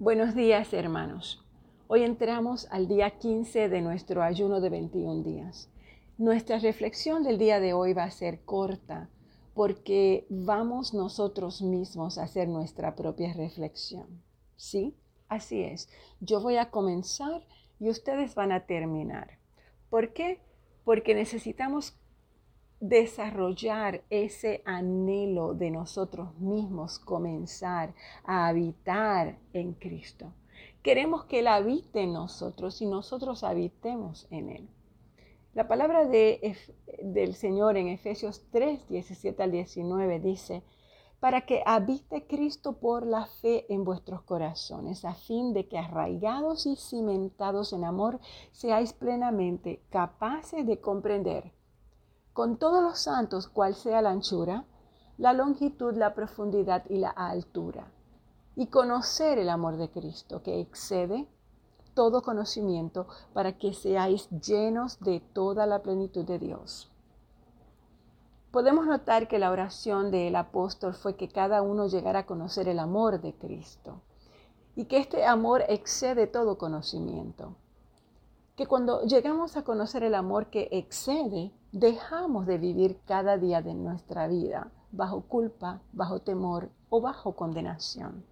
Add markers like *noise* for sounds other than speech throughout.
Buenos días, hermanos. Hoy entramos al día 15 de nuestro ayuno de 21 días. Nuestra reflexión del día de hoy va a ser corta porque vamos nosotros mismos a hacer nuestra propia reflexión. ¿Sí? Así es. Yo voy a comenzar y ustedes van a terminar. ¿Por qué? Porque necesitamos desarrollar ese anhelo de nosotros mismos, comenzar a habitar en Cristo. Queremos que Él habite en nosotros y nosotros habitemos en Él. La palabra de, del Señor en Efesios 3, 17 al 19 dice, para que habite Cristo por la fe en vuestros corazones, a fin de que arraigados y cimentados en amor, seáis plenamente capaces de comprender con todos los santos cuál sea la anchura, la longitud, la profundidad y la altura, y conocer el amor de Cristo que excede todo conocimiento para que seáis llenos de toda la plenitud de Dios. Podemos notar que la oración del apóstol fue que cada uno llegara a conocer el amor de Cristo y que este amor excede todo conocimiento que cuando llegamos a conocer el amor que excede, dejamos de vivir cada día de nuestra vida bajo culpa, bajo temor o bajo condenación.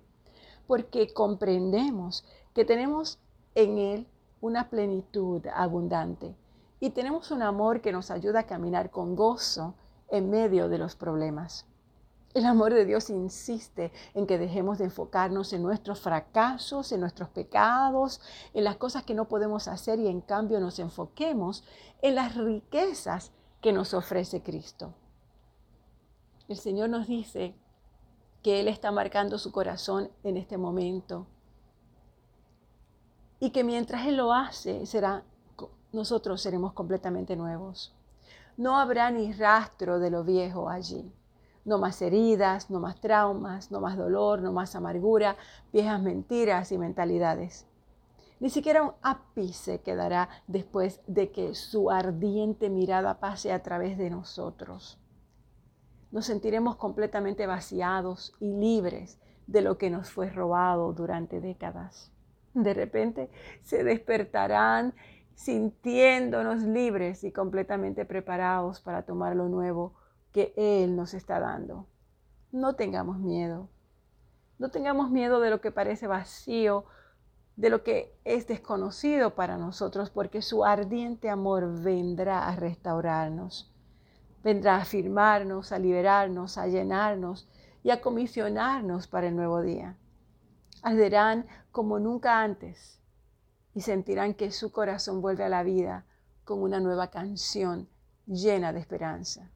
Porque comprendemos que tenemos en Él una plenitud abundante y tenemos un amor que nos ayuda a caminar con gozo en medio de los problemas. El amor de Dios insiste en que dejemos de enfocarnos en nuestros fracasos, en nuestros pecados, en las cosas que no podemos hacer y en cambio nos enfoquemos en las riquezas que nos ofrece Cristo. El Señor nos dice que Él está marcando su corazón en este momento y que mientras Él lo hace, será, nosotros seremos completamente nuevos. No habrá ni rastro de lo viejo allí. No más heridas, no más traumas, no más dolor, no más amargura, viejas mentiras y mentalidades. Ni siquiera un ápice quedará después de que su ardiente mirada pase a través de nosotros. Nos sentiremos completamente vaciados y libres de lo que nos fue robado durante décadas. De repente se despertarán sintiéndonos libres y completamente preparados para tomar lo nuevo que Él nos está dando. No tengamos miedo. No tengamos miedo de lo que parece vacío, de lo que es desconocido para nosotros, porque su ardiente amor vendrá a restaurarnos. Vendrá a afirmarnos, a liberarnos, a llenarnos y a comisionarnos para el nuevo día. Arderán como nunca antes y sentirán que su corazón vuelve a la vida con una nueva canción llena de esperanza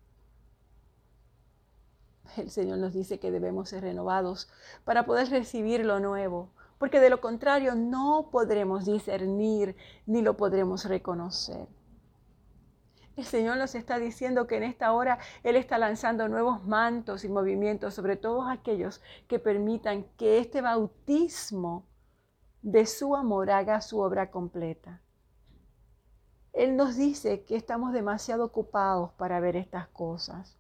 el Señor nos dice que debemos ser renovados para poder recibir lo nuevo, porque de lo contrario no podremos discernir ni lo podremos reconocer. El Señor nos está diciendo que en esta hora Él está lanzando nuevos mantos y movimientos sobre todos aquellos que permitan que este bautismo de su amor haga su obra completa. Él nos dice que estamos demasiado ocupados para ver estas cosas.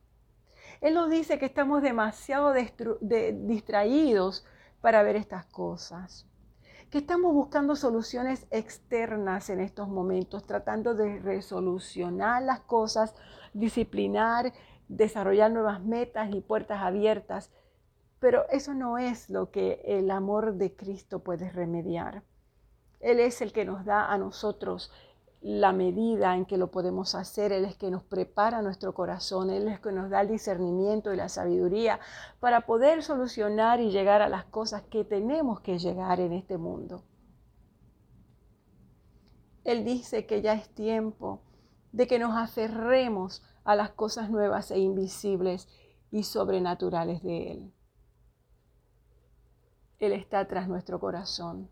Él nos dice que estamos demasiado distraídos para ver estas cosas, que estamos buscando soluciones externas en estos momentos, tratando de resolucionar las cosas, disciplinar, desarrollar nuevas metas y puertas abiertas, pero eso no es lo que el amor de Cristo puede remediar. Él es el que nos da a nosotros la medida en que lo podemos hacer. Él es que nos prepara nuestro corazón, Él es que nos da el discernimiento y la sabiduría para poder solucionar y llegar a las cosas que tenemos que llegar en este mundo. Él dice que ya es tiempo de que nos aferremos a las cosas nuevas e invisibles y sobrenaturales de Él. Él está tras nuestro corazón.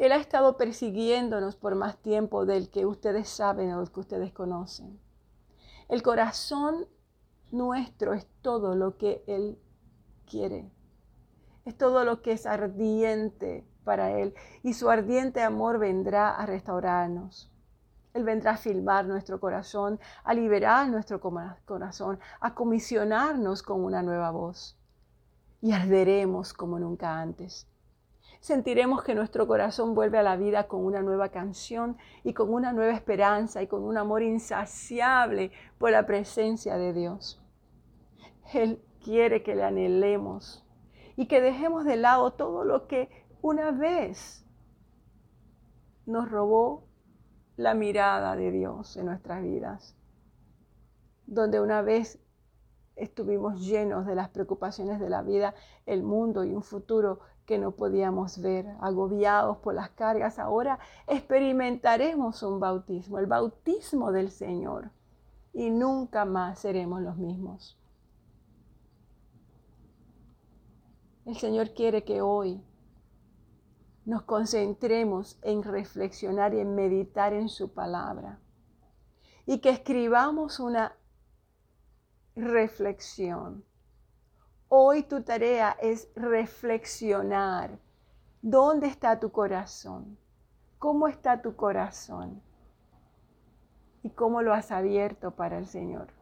Él ha estado persiguiéndonos por más tiempo del que ustedes saben o del que ustedes conocen. El corazón nuestro es todo lo que Él quiere. Es todo lo que es ardiente para Él. Y su ardiente amor vendrá a restaurarnos. Él vendrá a filmar nuestro corazón, a liberar nuestro corazón, a comisionarnos con una nueva voz. Y arderemos como nunca antes. Sentiremos que nuestro corazón vuelve a la vida con una nueva canción y con una nueva esperanza y con un amor insaciable por la presencia de Dios. Él quiere que le anhelemos y que dejemos de lado todo lo que una vez nos robó la mirada de Dios en nuestras vidas, donde una vez estuvimos llenos de las preocupaciones de la vida, el mundo y un futuro que no podíamos ver, agobiados por las cargas. Ahora experimentaremos un bautismo, el bautismo del Señor, y nunca más seremos los mismos. El Señor quiere que hoy nos concentremos en reflexionar y en meditar en su palabra y que escribamos una reflexión. Hoy tu tarea es reflexionar. ¿Dónde está tu corazón? ¿Cómo está tu corazón? ¿Y cómo lo has abierto para el Señor?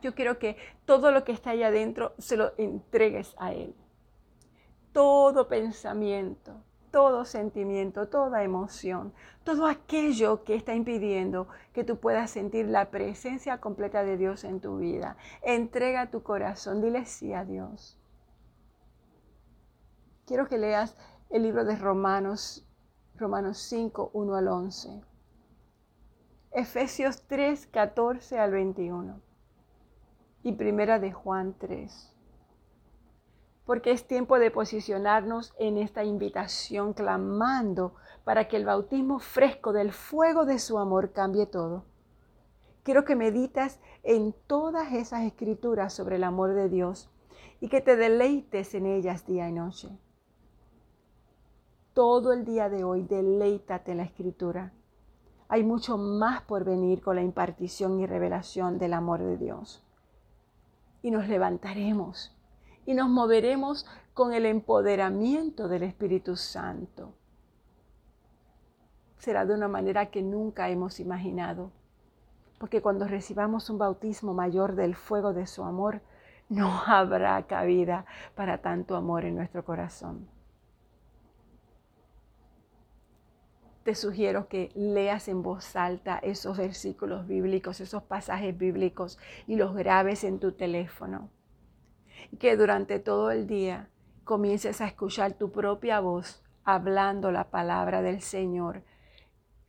Yo quiero que todo lo que está ahí adentro se lo entregues a Él. Todo pensamiento, todo sentimiento, toda emoción, todo aquello que está impidiendo que tú puedas sentir la presencia completa de Dios en tu vida. Entrega tu corazón, dile sí a Dios. Quiero que leas el libro de Romanos, Romanos 5, 1 al 11. Efesios 3, 14 al 21. Y primera de Juan 3 porque es tiempo de posicionarnos en esta invitación clamando para que el bautismo fresco del fuego de su amor cambie todo. Quiero que meditas en todas esas escrituras sobre el amor de Dios y que te deleites en ellas día y noche. Todo el día de hoy deleítate en la escritura. Hay mucho más por venir con la impartición y revelación del amor de Dios. Y nos levantaremos y nos moveremos con el empoderamiento del Espíritu Santo. Será de una manera que nunca hemos imaginado, porque cuando recibamos un bautismo mayor del fuego de su amor, no *laughs* habrá cabida para tanto amor en nuestro corazón. Te sugiero que leas en voz alta esos versículos bíblicos, esos pasajes bíblicos y los grabes en tu teléfono que durante todo el día comiences a escuchar tu propia voz hablando la palabra del Señor,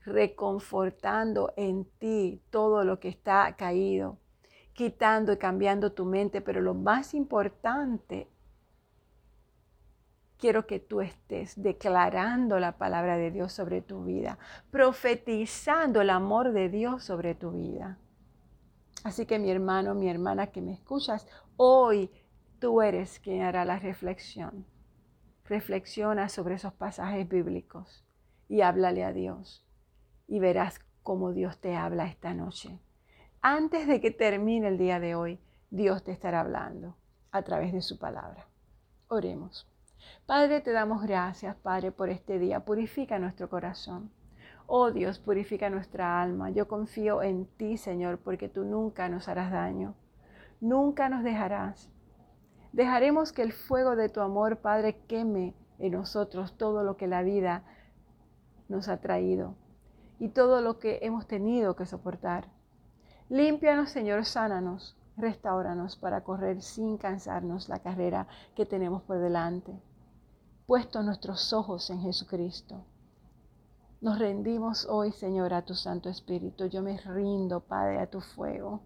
reconfortando en ti todo lo que está caído, quitando y cambiando tu mente, pero lo más importante, quiero que tú estés declarando la palabra de Dios sobre tu vida, profetizando el amor de Dios sobre tu vida. Así que mi hermano, mi hermana que me escuchas, hoy Tú eres quien hará la reflexión. Reflexiona sobre esos pasajes bíblicos y háblale a Dios y verás cómo Dios te habla esta noche. Antes de que termine el día de hoy, Dios te estará hablando a través de su palabra. Oremos. Padre, te damos gracias, Padre, por este día. Purifica nuestro corazón. Oh Dios, purifica nuestra alma. Yo confío en ti, Señor, porque tú nunca nos harás daño. Nunca nos dejarás. Dejaremos que el fuego de tu amor, Padre, queme en nosotros todo lo que la vida nos ha traído y todo lo que hemos tenido que soportar. Límpianos, Señor, sánanos, restauranos para correr sin cansarnos la carrera que tenemos por delante. Puesto nuestros ojos en Jesucristo. Nos rendimos hoy, Señor, a tu Santo Espíritu. Yo me rindo, Padre, a tu fuego.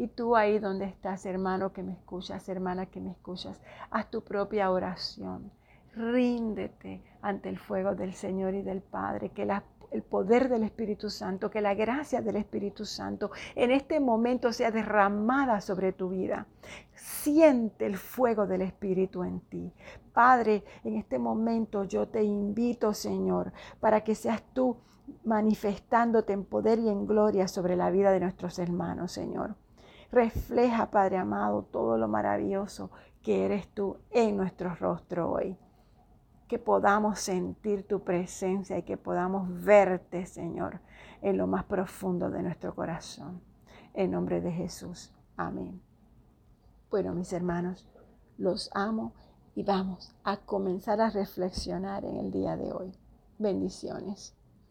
Y tú ahí donde estás, hermano que me escuchas, hermana que me escuchas, haz tu propia oración. Ríndete ante el fuego del Señor y del Padre, que el poder del Espíritu Santo, que la gracia del Espíritu Santo en este momento sea derramada sobre tu vida. Siente el fuego del Espíritu en ti. Padre, en este momento yo te invito, Señor, para que seas tú manifestándote en poder y en gloria sobre la vida de nuestros hermanos, Señor. Refleja, Padre amado, todo lo maravilloso que eres tú en nuestro rostro hoy. Que podamos sentir tu presencia y que podamos verte, Señor, en lo más profundo de nuestro corazón. En nombre de Jesús. Amén. Bueno, mis hermanos, los amo y vamos a comenzar a reflexionar en el día de hoy. Bendiciones.